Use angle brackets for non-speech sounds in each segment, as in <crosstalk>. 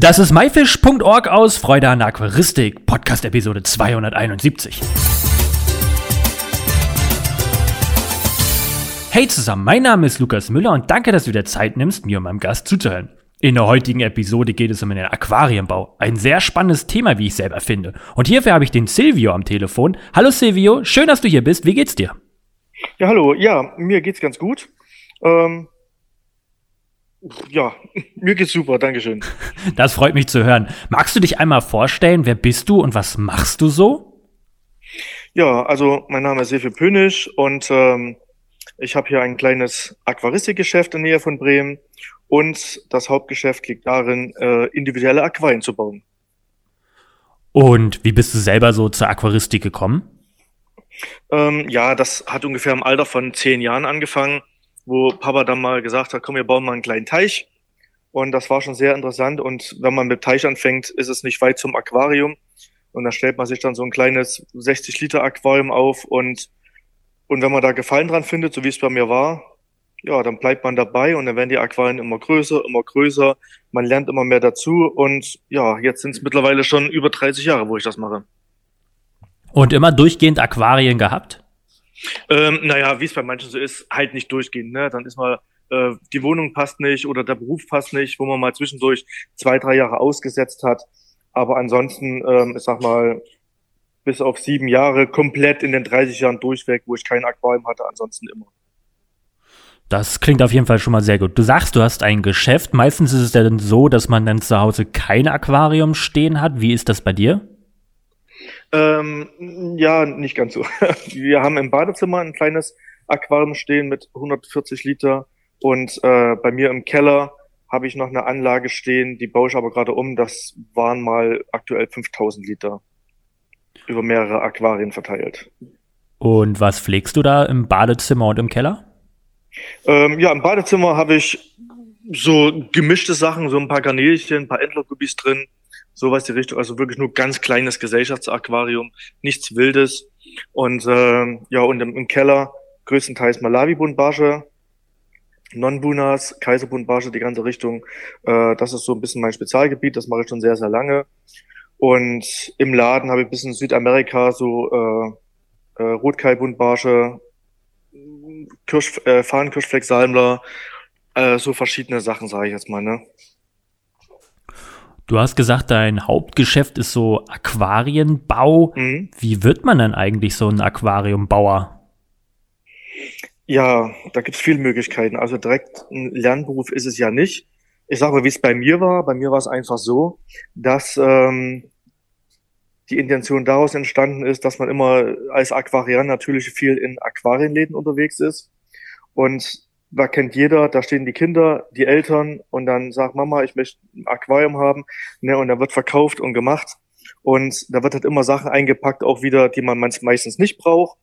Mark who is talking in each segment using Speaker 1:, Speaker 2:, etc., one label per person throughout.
Speaker 1: Das ist myfish.org aus Freude an Aquaristik, Podcast Episode 271. Hey zusammen, mein Name ist Lukas Müller und danke, dass du dir Zeit nimmst, mir und meinem Gast zuzuhören. In der heutigen Episode geht es um den Aquarienbau. Ein sehr spannendes Thema, wie ich selber finde. Und hierfür habe ich den Silvio am Telefon. Hallo Silvio, schön, dass du hier bist. Wie geht's dir?
Speaker 2: Ja, hallo. Ja, mir geht's ganz gut. Ähm, ja, mir geht's super, Dankeschön. <laughs>
Speaker 1: Das freut mich zu hören. Magst du dich einmal vorstellen, wer bist du und was machst du so?
Speaker 2: Ja, also mein Name ist Silvio Pönisch und ähm, ich habe hier ein kleines Aquaristikgeschäft in der Nähe von Bremen und das Hauptgeschäft liegt darin, äh, individuelle Aquarien zu bauen.
Speaker 1: Und wie bist du selber so zur Aquaristik gekommen?
Speaker 2: Ähm, ja, das hat ungefähr im Alter von zehn Jahren angefangen wo Papa dann mal gesagt hat, komm, wir bauen mal einen kleinen Teich. Und das war schon sehr interessant. Und wenn man mit Teich anfängt, ist es nicht weit zum Aquarium. Und da stellt man sich dann so ein kleines 60 Liter Aquarium auf. Und, und wenn man da Gefallen dran findet, so wie es bei mir war, ja, dann bleibt man dabei und dann werden die Aquarien immer größer, immer größer. Man lernt immer mehr dazu. Und ja, jetzt sind es mittlerweile schon über 30 Jahre, wo ich das mache.
Speaker 1: Und immer durchgehend Aquarien gehabt?
Speaker 2: Ähm, naja, wie es bei manchen so ist, halt nicht durchgehen. Ne? Dann ist mal, äh, die Wohnung passt nicht oder der Beruf passt nicht, wo man mal zwischendurch zwei, drei Jahre ausgesetzt hat. Aber ansonsten, ähm, ich sag mal, bis auf sieben Jahre komplett in den 30 Jahren durchweg, wo ich kein Aquarium hatte, ansonsten immer.
Speaker 1: Das klingt auf jeden Fall schon mal sehr gut. Du sagst, du hast ein Geschäft. Meistens ist es ja dann so, dass man dann zu Hause kein Aquarium stehen hat. Wie ist das bei dir?
Speaker 2: Ähm, ja, nicht ganz so. <laughs> Wir haben im Badezimmer ein kleines Aquarium stehen mit 140 Liter und äh, bei mir im Keller habe ich noch eine Anlage stehen, die baue ich aber gerade um. Das waren mal aktuell 5000 Liter über mehrere Aquarien verteilt.
Speaker 1: Und was pflegst du da im Badezimmer und im Keller?
Speaker 2: Ähm, ja, im Badezimmer habe ich so gemischte Sachen, so ein paar Garnelchen, ein paar Entlergubis drin, sowas die Richtung, also wirklich nur ganz kleines Gesellschaftsaquarium, nichts Wildes. Und äh, ja, und im, im Keller größtenteils Malawi-Buntbarsche, Non-Bunas, Kaiserbuntbarsche, die ganze Richtung. Äh, das ist so ein bisschen mein Spezialgebiet, das mache ich schon sehr, sehr lange. Und im Laden habe ich ein bisschen Südamerika, so äh, äh, Rotkai-Buntbarsche, Kirsch, äh, Fahnenkirschfleck-Salmler, äh, so verschiedene Sachen, sage ich jetzt mal, ne?
Speaker 1: Du hast gesagt, dein Hauptgeschäft ist so Aquarienbau. Mhm. Wie wird man denn eigentlich so ein Aquariumbauer?
Speaker 2: Ja, da gibt es viele Möglichkeiten. Also direkt ein Lernberuf ist es ja nicht. Ich sage mal, wie es bei mir war. Bei mir war es einfach so, dass ähm, die Intention daraus entstanden ist, dass man immer als Aquarian natürlich viel in Aquarienläden unterwegs ist. Und da kennt jeder, da stehen die Kinder, die Eltern und dann sagt Mama, ich möchte ein Aquarium haben, ne, und da wird verkauft und gemacht und da wird halt immer Sachen eingepackt, auch wieder, die man meistens nicht braucht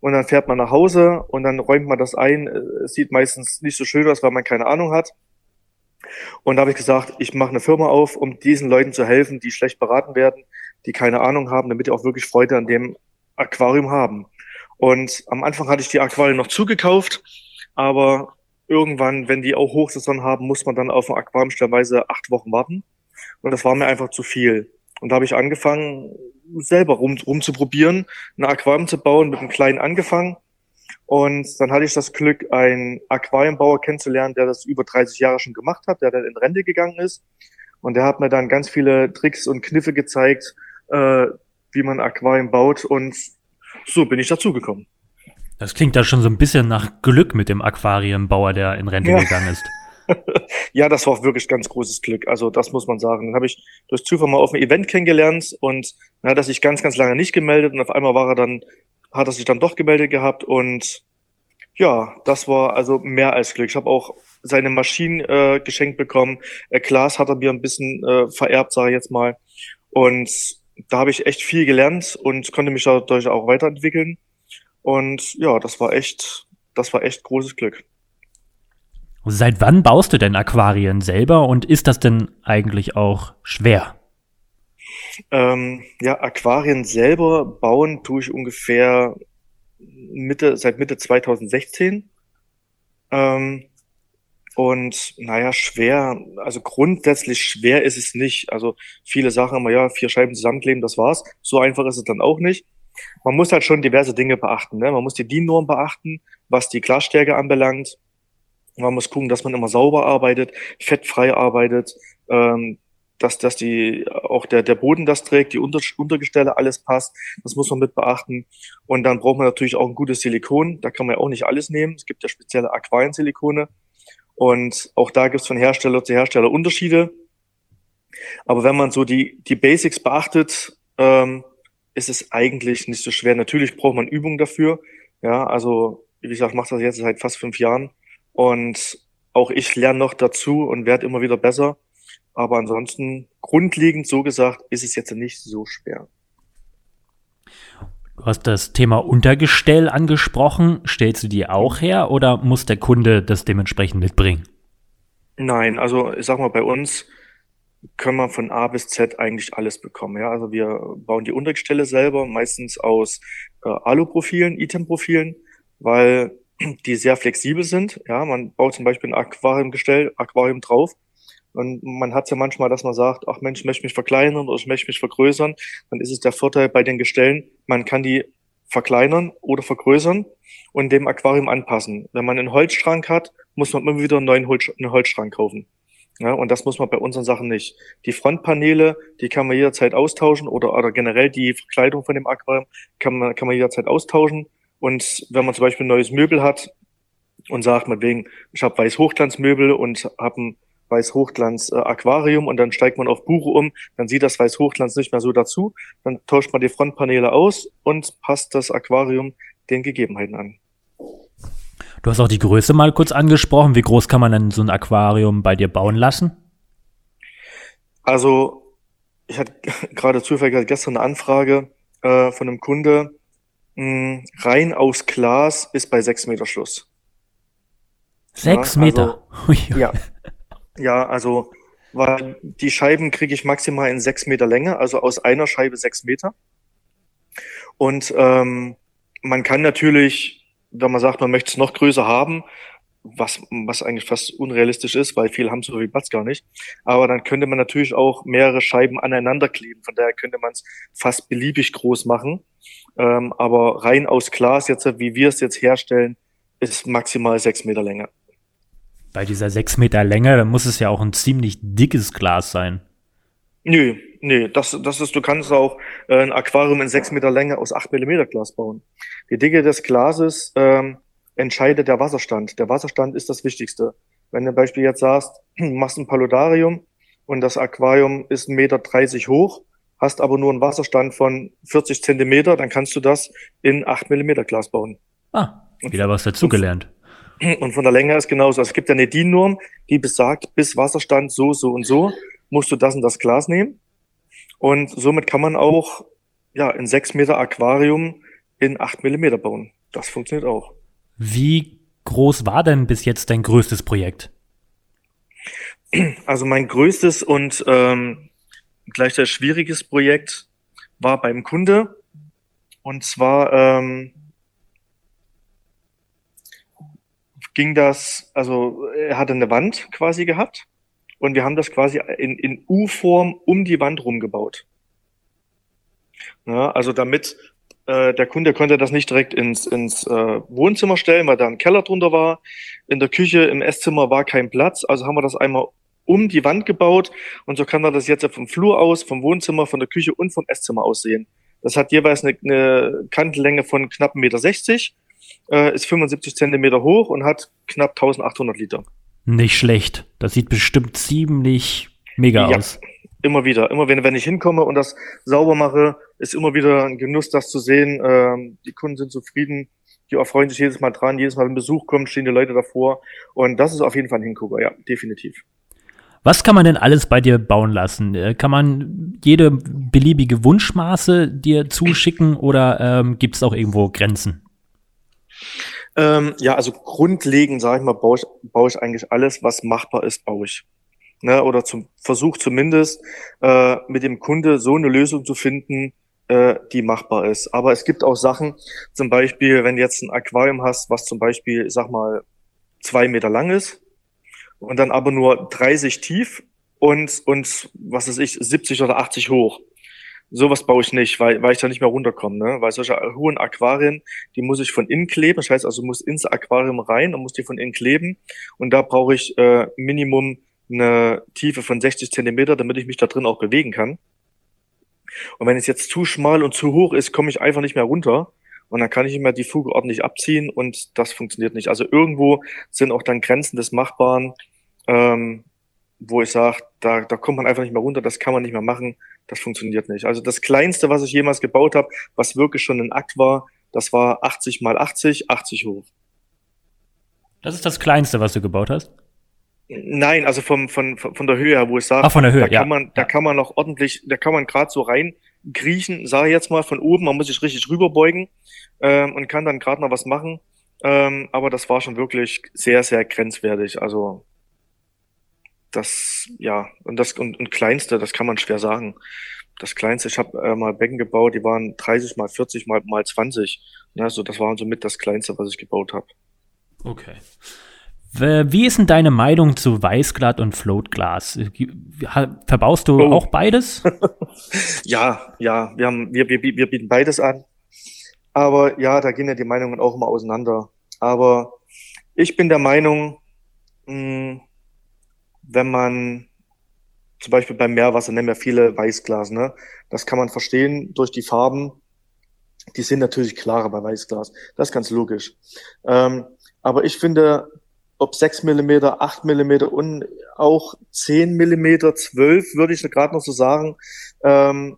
Speaker 2: und dann fährt man nach Hause und dann räumt man das ein. Es sieht meistens nicht so schön aus, weil man keine Ahnung hat. Und da habe ich gesagt, ich mache eine Firma auf, um diesen Leuten zu helfen, die schlecht beraten werden, die keine Ahnung haben, damit die auch wirklich Freude an dem Aquarium haben. Und am Anfang hatte ich die Aquarien noch zugekauft aber irgendwann, wenn die auch Hochsaison haben, muss man dann auf ein Aquarium stellweise acht Wochen warten. Und das war mir einfach zu viel. Und da habe ich angefangen, selber rum, rumzuprobieren, ein Aquarium zu bauen, mit einem kleinen angefangen. Und dann hatte ich das Glück, einen Aquariumbauer kennenzulernen, der das über 30 Jahre schon gemacht hat, der dann in Rente gegangen ist. Und der hat mir dann ganz viele Tricks und Kniffe gezeigt, äh, wie man Aquarium baut. Und so bin ich dazugekommen.
Speaker 1: Das klingt da schon so ein bisschen nach Glück mit dem Aquarienbauer, der in Rente ja. gegangen ist. <laughs>
Speaker 2: ja, das war wirklich ganz großes Glück. Also das muss man sagen. Dann habe ich durch Zufall mal auf einem Event kennengelernt und dann hat er sich ganz, ganz lange nicht gemeldet und auf einmal war er dann, hat er sich dann doch gemeldet gehabt und ja, das war also mehr als Glück. Ich habe auch seine Maschinen äh, geschenkt bekommen. Äh, Glas hat er mir ein bisschen äh, vererbt, sage ich jetzt mal. Und da habe ich echt viel gelernt und konnte mich dadurch auch weiterentwickeln. Und ja, das war echt, das war echt großes Glück.
Speaker 1: Seit wann baust du denn Aquarien selber und ist das denn eigentlich auch schwer?
Speaker 2: Ähm, ja, Aquarien selber bauen tue ich ungefähr Mitte, seit Mitte 2016. Ähm, Und naja, schwer, also grundsätzlich schwer ist es nicht. Also viele sagen immer, ja, vier Scheiben zusammenkleben, das war's. So einfach ist es dann auch nicht. Man muss halt schon diverse Dinge beachten. Ne? Man muss die DIN-Norm beachten, was die Glasstärke anbelangt. Man muss gucken, dass man immer sauber arbeitet, fettfrei arbeitet, ähm, dass, dass die, auch der, der Boden das trägt, die Unter Untergestelle, alles passt. Das muss man mit beachten. Und dann braucht man natürlich auch ein gutes Silikon. Da kann man ja auch nicht alles nehmen. Es gibt ja spezielle Aquariensilikone. Und auch da gibt es von Hersteller zu Hersteller Unterschiede. Aber wenn man so die, die Basics beachtet, ähm, ist es eigentlich nicht so schwer. Natürlich braucht man Übung dafür. Ja, also wie gesagt, mache das jetzt seit fast fünf Jahren. Und auch ich lerne noch dazu und werde immer wieder besser. Aber ansonsten, grundlegend so gesagt, ist es jetzt nicht so schwer.
Speaker 1: Du hast das Thema Untergestell angesprochen. Stellst du die auch her oder muss der Kunde das dementsprechend mitbringen?
Speaker 2: Nein, also ich sag mal, bei uns können wir von A bis Z eigentlich alles bekommen. Ja, also wir bauen die Untergestelle selber, meistens aus äh, Alu-Profilen, Item-Profilen, weil <clears throat> die sehr flexibel sind. Ja, man baut zum Beispiel ein Aquariumgestell, Aquarium drauf und man hat ja manchmal, dass man sagt, ach Mensch, ich möchte mich verkleinern oder ich möchte mich vergrößern. Dann ist es der Vorteil bei den Gestellen, man kann die verkleinern oder vergrößern und dem Aquarium anpassen. Wenn man einen Holzschrank hat, muss man immer wieder einen neuen Holz, einen Holzschrank kaufen. Ja, und das muss man bei unseren Sachen nicht. Die Frontpaneele, die kann man jederzeit austauschen oder, oder generell die Verkleidung von dem Aquarium kann man, kann man jederzeit austauschen. Und wenn man zum Beispiel ein neues Möbel hat und sagt, man wegen, ich habe weiß Hochglanzmöbel und habe ein Weiß-Hochglanz äh, Aquarium und dann steigt man auf Buche um, dann sieht das Weiß-Hochglanz nicht mehr so dazu, dann tauscht man die Frontpaneele aus und passt das Aquarium den Gegebenheiten an.
Speaker 1: Du hast auch die Größe mal kurz angesprochen. Wie groß kann man denn so ein Aquarium bei dir bauen lassen?
Speaker 2: Also, ich hatte <laughs> gerade zufällig gestern eine Anfrage äh, von einem Kunde. Mh, hm, rein aus Glas ist bei sechs Meter Schluss.
Speaker 1: Sechs ja, Meter?
Speaker 2: Also, <laughs> ja, Ja, also, weil die Scheiben kriege ich maximal in sechs Meter Länge, also aus einer Scheibe sechs Meter. Und ähm, man kann natürlich, wenn man sagt, man möchte es noch größer haben, was, was eigentlich fast unrealistisch ist, weil viele haben so viel Platz gar nicht. Aber dann könnte man natürlich auch mehrere Scheiben aneinander kleben. Von daher könnte man es fast beliebig groß machen. Ähm, aber rein aus Glas, jetzt wie wir es jetzt herstellen, ist maximal sechs Meter Länge
Speaker 1: bei dieser sechs Meter Länge, dann muss es ja auch ein ziemlich dickes Glas sein.
Speaker 2: Nö, nö, das, das ist, du kannst auch äh, ein Aquarium in sechs Meter Länge aus acht Millimeter Glas bauen. Die Dicke des Glases ähm, entscheidet der Wasserstand. Der Wasserstand ist das Wichtigste. Wenn du zum Beispiel jetzt sagst, <clears throat> machst ein Paludarium und das Aquarium ist 1,30 Meter dreißig hoch, hast aber nur einen Wasserstand von 40 Zentimeter, dann kannst du das in 8 Millimeter Glas bauen.
Speaker 1: Ah, wieder was dazugelernt. <clears throat>
Speaker 2: Und von der Länge ist genauso. Es gibt ja eine DIN-Norm, die besagt, bis Wasserstand so, so und so musst du das und das Glas nehmen. Und somit kann man auch ja, in sechs Meter Aquarium in acht Millimeter bauen. Das funktioniert auch.
Speaker 1: Wie groß war denn bis jetzt dein größtes Projekt?
Speaker 2: Also mein größtes und ähm, gleichzeitig schwieriges Projekt war beim Kunde. Und zwar ähm, ging das, also er hatte eine Wand quasi gehabt und wir haben das quasi in, in U-Form um die Wand rumgebaut. Ja, also damit äh, der Kunde konnte das nicht direkt ins, ins äh, Wohnzimmer stellen, weil da ein Keller drunter war. In der Küche, im Esszimmer war kein Platz, also haben wir das einmal um die Wand gebaut und so kann er das jetzt vom Flur aus, vom Wohnzimmer, von der Küche und vom Esszimmer aussehen. Das hat jeweils eine, eine Kantenlänge von knapp 1,60 Meter äh, ist 75 Zentimeter hoch und hat knapp 1800 Liter.
Speaker 1: Nicht schlecht. Das sieht bestimmt ziemlich mega ja, aus.
Speaker 2: Immer wieder. Immer wenn, wenn ich hinkomme und das sauber mache, ist immer wieder ein Genuss, das zu sehen. Ähm, die Kunden sind zufrieden. Die erfreuen sich jedes Mal dran. Jedes Mal, wenn Besuch kommt, stehen die Leute davor. Und das ist auf jeden Fall ein Hingucker. Ja, definitiv.
Speaker 1: Was kann man denn alles bei dir bauen lassen? Äh, kann man jede beliebige Wunschmaße dir zuschicken oder ähm, gibt es auch irgendwo Grenzen?
Speaker 2: Ähm, ja, also grundlegend, sage ich mal, baue ich, baue ich eigentlich alles, was machbar ist, baue ich. Ne, oder zum Versuch zumindest äh, mit dem Kunde so eine Lösung zu finden, äh, die machbar ist. Aber es gibt auch Sachen, zum Beispiel, wenn du jetzt ein Aquarium hast, was zum Beispiel, ich sag mal, zwei Meter lang ist und dann aber nur 30 tief und, und was weiß ich, 70 oder 80 hoch. Sowas baue ich nicht, weil, weil ich da nicht mehr runterkomme. Ne? Weil solche hohen Aquarien, die muss ich von innen kleben. Das heißt also, muss ins Aquarium rein und muss die von innen kleben. Und da brauche ich äh, Minimum eine Tiefe von 60 Zentimeter, damit ich mich da drin auch bewegen kann. Und wenn es jetzt zu schmal und zu hoch ist, komme ich einfach nicht mehr runter. Und dann kann ich immer die Fuge ordentlich abziehen und das funktioniert nicht. Also irgendwo sind auch dann Grenzen des Machbaren, ähm, wo ich sage, da, da kommt man einfach nicht mehr runter, das kann man nicht mehr machen, das funktioniert nicht. Also das Kleinste, was ich jemals gebaut habe, was wirklich schon ein Akt war, das war 80 mal 80, 80 hoch.
Speaker 1: Das ist das Kleinste, was du gebaut hast?
Speaker 2: Nein, also vom, von, von der Höhe her, wo ich sage,
Speaker 1: Ach, von der Höhe,
Speaker 2: da kann
Speaker 1: ja.
Speaker 2: man, da kann man noch ordentlich, da kann man gerade so rein kriechen, sage ich jetzt mal von oben, man muss sich richtig rüberbeugen ähm, und kann dann gerade noch was machen. Ähm, aber das war schon wirklich sehr, sehr grenzwertig. Also das, ja, und das und, und kleinste, das kann man schwer sagen. Das kleinste, ich habe äh, mal Becken gebaut, die waren 30 mal 40 mal, mal 20. Ne, so, das war so mit das kleinste, was ich gebaut habe.
Speaker 1: Okay. Wie ist denn deine Meinung zu Weißglas und Floatglas? Verbaust du oh. auch beides? <laughs>
Speaker 2: ja, ja, wir, haben, wir, wir, wir bieten beides an. Aber ja, da gehen ja die Meinungen auch immer auseinander. Aber ich bin der Meinung, mh, wenn man zum Beispiel beim Meerwasser nehmen wir viele Weißglas, ne? Das kann man verstehen durch die Farben. Die sind natürlich klarer bei Weißglas. Das ist ganz logisch. Ähm, aber ich finde, ob 6 mm, 8 mm und auch 10 mm, 12 würde ich gerade noch so sagen, ähm,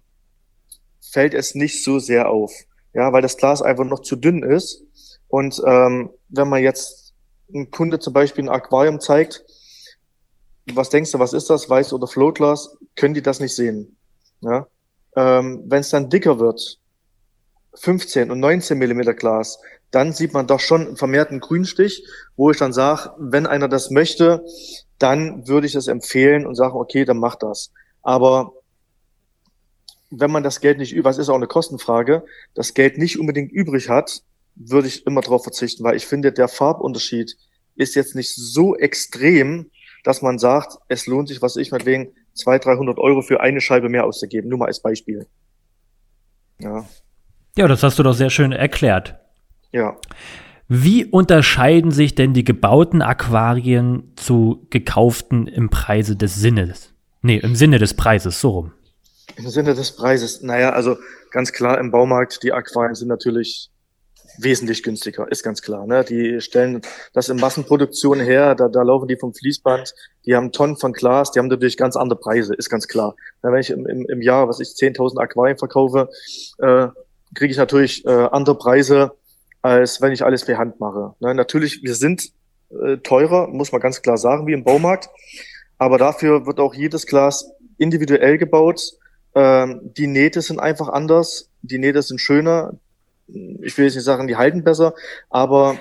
Speaker 2: fällt es nicht so sehr auf. Ja, weil das Glas einfach noch zu dünn ist. Und ähm, wenn man jetzt ein Kunde zum Beispiel ein Aquarium zeigt, was denkst du, was ist das, Weiß oder Floatglas, können die das nicht sehen. Ja? Ähm, Wenn es dann dicker wird, 15 und 19 Millimeter Glas, dann sieht man doch schon einen vermehrten Grünstich, wo ich dann sage, wenn einer das möchte, dann würde ich es empfehlen und sagen, okay, dann mach das. Aber wenn man das Geld nicht es ist auch eine Kostenfrage, das Geld nicht unbedingt übrig hat, würde ich immer darauf verzichten, weil ich finde, der Farbunterschied ist jetzt nicht so extrem, dass man sagt, es lohnt sich, was ich meinetwegen, 200, 300 Euro für eine Scheibe mehr auszugeben. Nur mal als Beispiel.
Speaker 1: Ja. Ja, das hast du doch sehr schön erklärt.
Speaker 2: Ja.
Speaker 1: Wie unterscheiden sich denn die gebauten Aquarien zu gekauften im Preise des Sinnes? Nee, im Sinne des Preises, so rum.
Speaker 2: Im Sinne des Preises. Naja, also ganz klar im Baumarkt, die Aquarien sind natürlich wesentlich günstiger, ist ganz klar. Ne? Die stellen das in Massenproduktion her, da, da laufen die vom Fließband, die haben Tonnen von Glas, die haben natürlich ganz andere Preise, ist ganz klar. Ja, wenn ich im, im, im Jahr, was ich 10.000 Aquarien verkaufe, äh, kriege ich natürlich äh, andere Preise, als wenn ich alles per Hand mache. Ne? Natürlich, wir sind äh, teurer, muss man ganz klar sagen, wie im Baumarkt, aber dafür wird auch jedes Glas individuell gebaut. Ähm, die Nähte sind einfach anders, die Nähte sind schöner, ich will jetzt nicht sagen, die halten besser, aber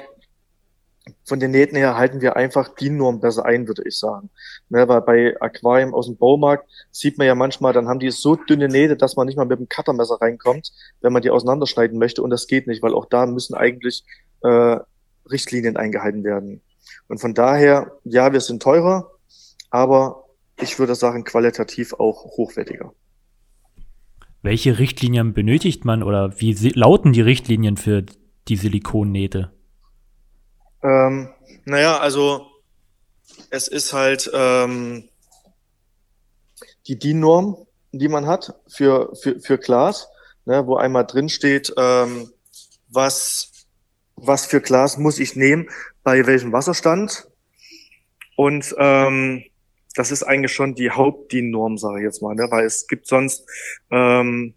Speaker 2: von den Nähten her halten wir einfach die Norm besser ein, würde ich sagen. Ne, weil bei Aquarium aus dem Baumarkt sieht man ja manchmal, dann haben die so dünne Nähte, dass man nicht mal mit dem Cuttermesser reinkommt, wenn man die auseinanderschneiden möchte. Und das geht nicht, weil auch da müssen eigentlich äh, Richtlinien eingehalten werden. Und von daher, ja, wir sind teurer, aber ich würde sagen, qualitativ auch hochwertiger.
Speaker 1: Welche Richtlinien benötigt man oder wie lauten die Richtlinien für die Silikonnähte?
Speaker 2: Ähm, naja, also es ist halt ähm, die DIN-Norm, die man hat für, für, für Glas, ne, wo einmal drin steht, ähm, was, was für Glas muss ich nehmen, bei welchem Wasserstand. Und ähm, das ist eigentlich schon die Haupt-DIN-Norm, sage ich jetzt mal, ne? weil es gibt sonst ähm,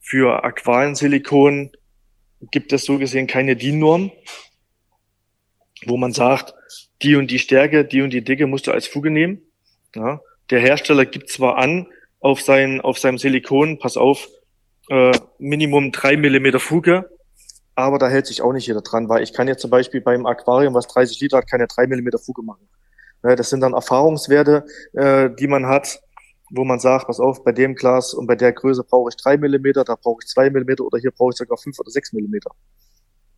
Speaker 2: für Aquariensilikon gibt es so gesehen keine DIN-Norm, wo man sagt, die und die Stärke, die und die Dicke musst du als Fuge nehmen. Ja? Der Hersteller gibt zwar an auf, sein, auf seinem Silikon, pass auf, äh, Minimum drei Millimeter Fuge, aber da hält sich auch nicht jeder dran, weil ich kann jetzt zum Beispiel beim Aquarium, was 30 Liter hat, keine drei Millimeter Fuge machen. Ne, das sind dann Erfahrungswerte, äh, die man hat, wo man sagt, pass auf, bei dem Glas und bei der Größe brauche ich drei Millimeter, da brauche ich zwei Millimeter oder hier brauche ich sogar fünf oder sechs Millimeter.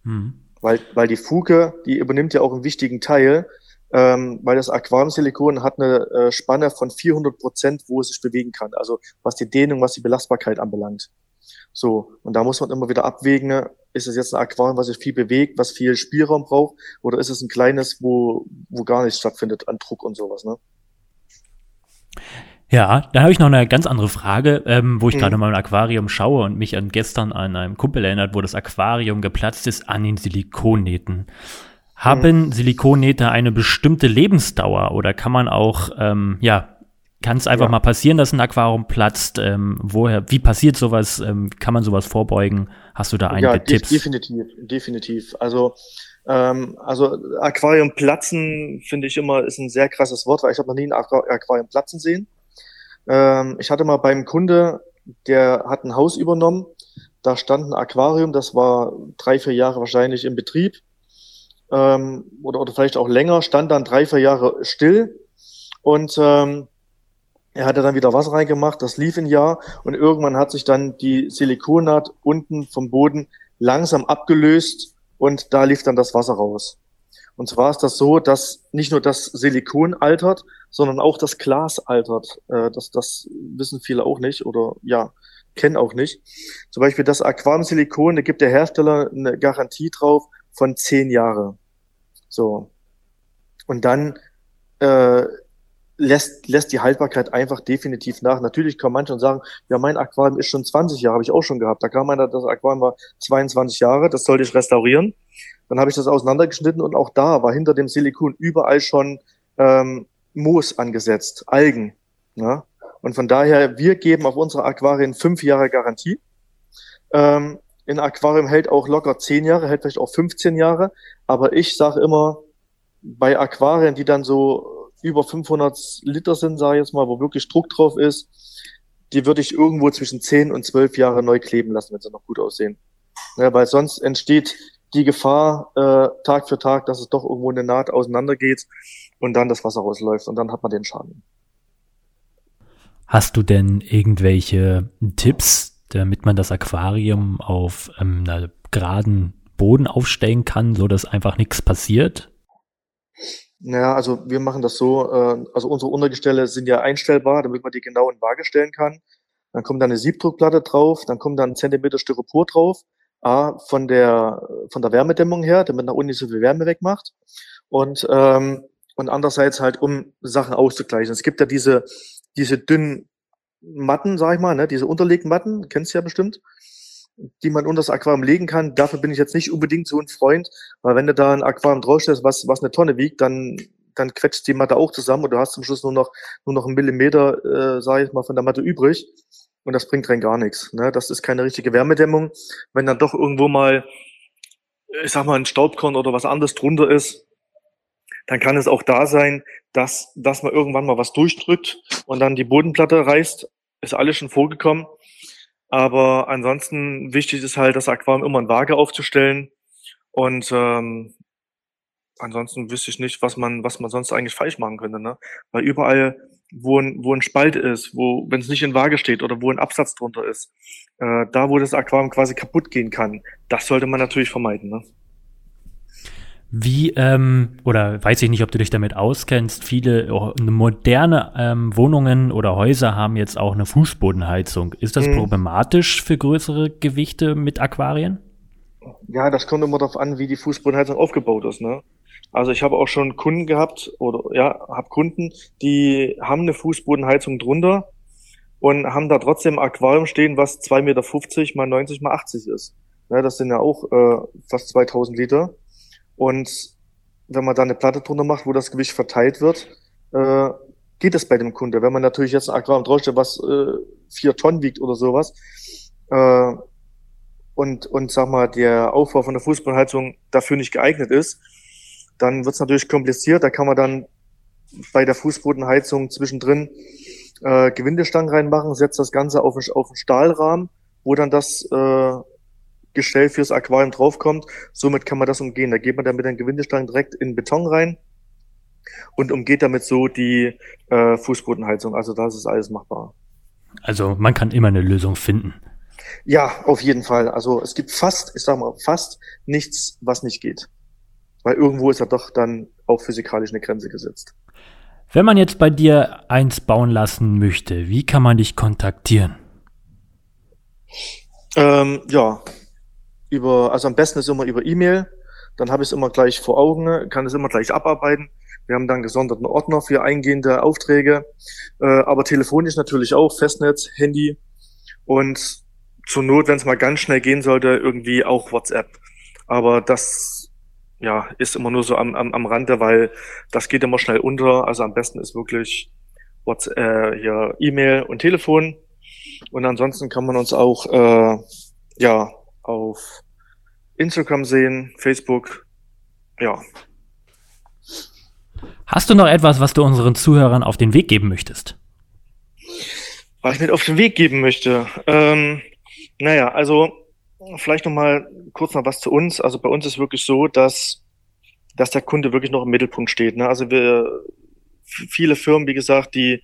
Speaker 2: Hm. Weil, weil die Fuge, die übernimmt ja auch einen wichtigen Teil ähm, weil das Aquariumsilikon hat eine äh, Spanne von 400 Prozent, wo es sich bewegen kann. Also was die Dehnung, was die Belastbarkeit anbelangt. So, und da muss man immer wieder abwägen, ist es jetzt ein Aquarium, was sich viel bewegt, was viel Spielraum braucht, oder ist es ein kleines, wo, wo gar nichts stattfindet an Druck und sowas, ne?
Speaker 1: Ja, da habe ich noch eine ganz andere Frage, ähm, wo ich mhm. gerade mal im Aquarium schaue und mich an gestern an einem Kumpel erinnert, wo das Aquarium geplatzt ist an den Silikonnähten. Haben mhm. Silikonnähte eine bestimmte Lebensdauer oder kann man auch, ähm, ja, kann es einfach ja. mal passieren, dass ein Aquarium platzt? Ähm, woher, wie passiert sowas? Ähm, kann man sowas vorbeugen? Hast du da einige ja, de Tipps?
Speaker 2: Definitiv, definitiv. Also ähm, also Aquarium platzen finde ich immer ist ein sehr krasses Wort, weil ich habe noch nie ein Aquarium platzen sehen. Ähm, ich hatte mal beim Kunde, der hat ein Haus übernommen, da stand ein Aquarium, das war drei, vier Jahre wahrscheinlich im Betrieb ähm, oder, oder vielleicht auch länger, stand dann drei, vier Jahre still und ähm, er hatte dann wieder Wasser reingemacht, das lief ein Jahr und irgendwann hat sich dann die Silikonnaht unten vom Boden langsam abgelöst und da lief dann das Wasser raus. Und zwar ist das so, dass nicht nur das Silikon altert, sondern auch das Glas altert. Äh, das, das wissen viele auch nicht oder ja, kennen auch nicht. Zum Beispiel das Aquamsilikon, da gibt der Hersteller eine Garantie drauf von zehn Jahre. So. Und dann äh, lässt, lässt die Haltbarkeit einfach definitiv nach. Natürlich kann man schon sagen, ja, mein Aquarium ist schon 20 Jahre, habe ich auch schon gehabt. Da kam einer, das Aquarium war 22 Jahre, das sollte ich restaurieren. Dann habe ich das auseinandergeschnitten und auch da war hinter dem Silikon überall schon ähm, Moos angesetzt, Algen. Ja? Und von daher, wir geben auf unsere Aquarien fünf Jahre Garantie. Ähm, ein Aquarium hält auch locker zehn Jahre, hält vielleicht auch 15 Jahre. Aber ich sage immer, bei Aquarien, die dann so über 500 Liter sind, sage ich jetzt mal, wo wirklich Druck drauf ist, die würde ich irgendwo zwischen 10 und 12 Jahre neu kleben lassen, wenn sie noch gut aussehen. Ja, weil sonst entsteht die Gefahr äh, Tag für Tag, dass es doch irgendwo eine Naht auseinandergeht und dann das Wasser rausläuft und dann hat man den Schaden.
Speaker 1: Hast du denn irgendwelche Tipps, damit man das Aquarium auf ähm, einer geraden Boden aufstellen kann, so dass einfach nichts passiert?
Speaker 2: Naja, also wir machen das so, äh, also unsere Untergestelle sind ja einstellbar, damit man die genau in Waage stellen kann. Dann kommt da eine Siebdruckplatte drauf, dann kommt da ein Zentimeter Styropor drauf A, von der, von der Wärmedämmung her, damit nach unten nicht so viel Wärme wegmacht. Und, ähm, und andererseits halt, um Sachen auszugleichen. Es gibt ja diese, diese dünnen Matten, sag ich mal, ne, diese Unterlegmatten, kennst du ja bestimmt, die man unter das Aquarium legen kann. Dafür bin ich jetzt nicht unbedingt so ein Freund, weil wenn du da ein Aquarium draufstellst, was, was eine Tonne wiegt, dann, dann quetscht die Matte auch zusammen und du hast zum Schluss nur noch, nur noch einen Millimeter, äh, sag ich mal, von der Matte übrig und das bringt rein gar nichts. Ne? Das ist keine richtige Wärmedämmung. Wenn dann doch irgendwo mal, ich sag mal, ein Staubkorn oder was anderes drunter ist, dann kann es auch da sein, dass, dass man irgendwann mal was durchdrückt und dann die Bodenplatte reißt. Ist alles schon vorgekommen. Aber ansonsten wichtig ist halt, das Aquarium immer in Waage aufzustellen. Und ähm, ansonsten wüsste ich nicht, was man, was man sonst eigentlich falsch machen könnte. Ne? Weil überall wo ein, wo ein Spalt ist, wo, wenn es nicht in Waage steht oder wo ein Absatz drunter ist, äh, da wo das Aquarium quasi kaputt gehen kann, das sollte man natürlich vermeiden. Ne?
Speaker 1: Wie, ähm, oder weiß ich nicht, ob du dich damit auskennst, viele oh, moderne ähm, Wohnungen oder Häuser haben jetzt auch eine Fußbodenheizung. Ist das hm. problematisch für größere Gewichte mit Aquarien?
Speaker 2: Ja, das kommt immer darauf an, wie die Fußbodenheizung aufgebaut ist. Ne? Also ich habe auch schon Kunden gehabt oder ja, habe Kunden, die haben eine Fußbodenheizung drunter und haben da trotzdem ein Aquarium stehen, was 2,50 Meter mal 90 mal 80 ist. Ja, das sind ja auch äh, fast 2000 Liter. Und wenn man da eine Platte drunter macht, wo das Gewicht verteilt wird, äh, geht es bei dem Kunde. Wenn man natürlich jetzt ein Aquarium draufstellt, was äh, vier Tonnen wiegt oder sowas, äh, und, und sag mal, der Aufbau von der Fußbodenheizung dafür nicht geeignet ist, dann wird es natürlich kompliziert. Da kann man dann bei der Fußbodenheizung zwischendrin äh, Gewindestangen reinmachen, setzt das Ganze auf, auf einen Stahlrahmen, wo dann das äh, Gestell fürs Aquarium draufkommt. Somit kann man das umgehen. Da geht man dann mit den Gewindestangen direkt in Beton rein und umgeht damit so die äh, Fußbodenheizung. Also das ist alles machbar.
Speaker 1: Also man kann immer eine Lösung finden.
Speaker 2: Ja, auf jeden Fall. Also es gibt fast, ich sag mal, fast nichts, was nicht geht. weil irgendwo ist ja doch dann auch physikalisch eine Grenze gesetzt.
Speaker 1: Wenn man jetzt bei dir eins bauen lassen möchte, wie kann man dich kontaktieren?
Speaker 2: Ähm, ja, über, also am besten ist immer über E-Mail. Dann habe ich es immer gleich vor Augen, kann es immer gleich abarbeiten. Wir haben dann gesonderten Ordner für eingehende Aufträge, äh, aber telefonisch natürlich auch, Festnetz, Handy und zur Not, wenn es mal ganz schnell gehen sollte, irgendwie auch WhatsApp. Aber das ja, ist immer nur so am, am, am Rande, weil das geht immer schnell unter. Also am besten ist wirklich WhatsApp, äh, E-Mail und Telefon. Und ansonsten kann man uns auch äh, ja auf Instagram sehen, Facebook, ja.
Speaker 1: Hast du noch etwas, was du unseren Zuhörern auf den Weg geben möchtest?
Speaker 2: Was ich mit auf den Weg geben möchte? Ähm, naja, also vielleicht noch mal kurz noch was zu uns. Also bei uns ist wirklich so, dass, dass der Kunde wirklich noch im Mittelpunkt steht. Ne? Also wir, viele Firmen, wie gesagt, die,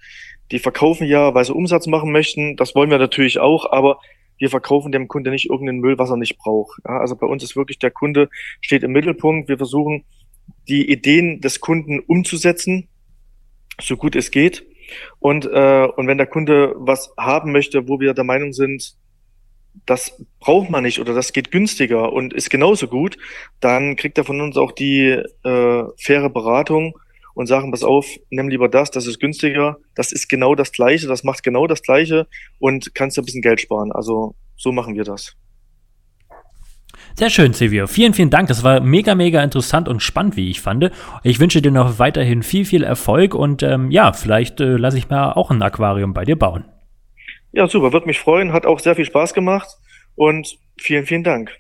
Speaker 2: die verkaufen ja, weil sie Umsatz machen möchten. Das wollen wir natürlich auch, aber wir verkaufen dem Kunde nicht irgendeinen Müll, was er nicht braucht. Ja, also bei uns ist wirklich der Kunde steht im Mittelpunkt. Wir versuchen, die Ideen des Kunden umzusetzen, so gut es geht. Und, äh, und wenn der Kunde was haben möchte, wo wir der Meinung sind, das braucht man nicht oder das geht günstiger und ist genauso gut, dann kriegt er von uns auch die äh, faire Beratung und sagen, pass auf, nimm lieber das, das ist günstiger, das ist genau das Gleiche, das macht genau das Gleiche und kannst ein bisschen Geld sparen. Also so machen wir das.
Speaker 1: Sehr schön, Silvio. Vielen, vielen Dank. Das war mega, mega interessant und spannend, wie ich fand. Ich wünsche dir noch weiterhin viel, viel Erfolg und ähm, ja, vielleicht äh, lasse ich mir auch ein Aquarium bei dir bauen.
Speaker 2: Ja, super, wird mich freuen, hat auch sehr viel Spaß gemacht und vielen, vielen Dank.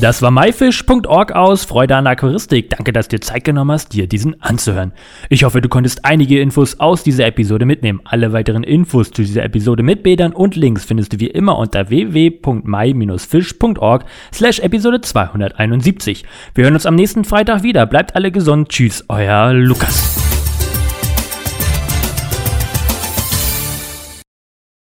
Speaker 1: Das war myfish.org aus Freude an Aquaristik. Danke, dass du dir Zeit genommen hast, dir diesen anzuhören. Ich hoffe, du konntest einige Infos aus dieser Episode mitnehmen. Alle weiteren Infos zu dieser Episode mit Bildern und Links findest du wie immer unter www.my-fish.org slash Episode 271. Wir hören uns am nächsten Freitag wieder. Bleibt alle gesund. Tschüss, euer Lukas.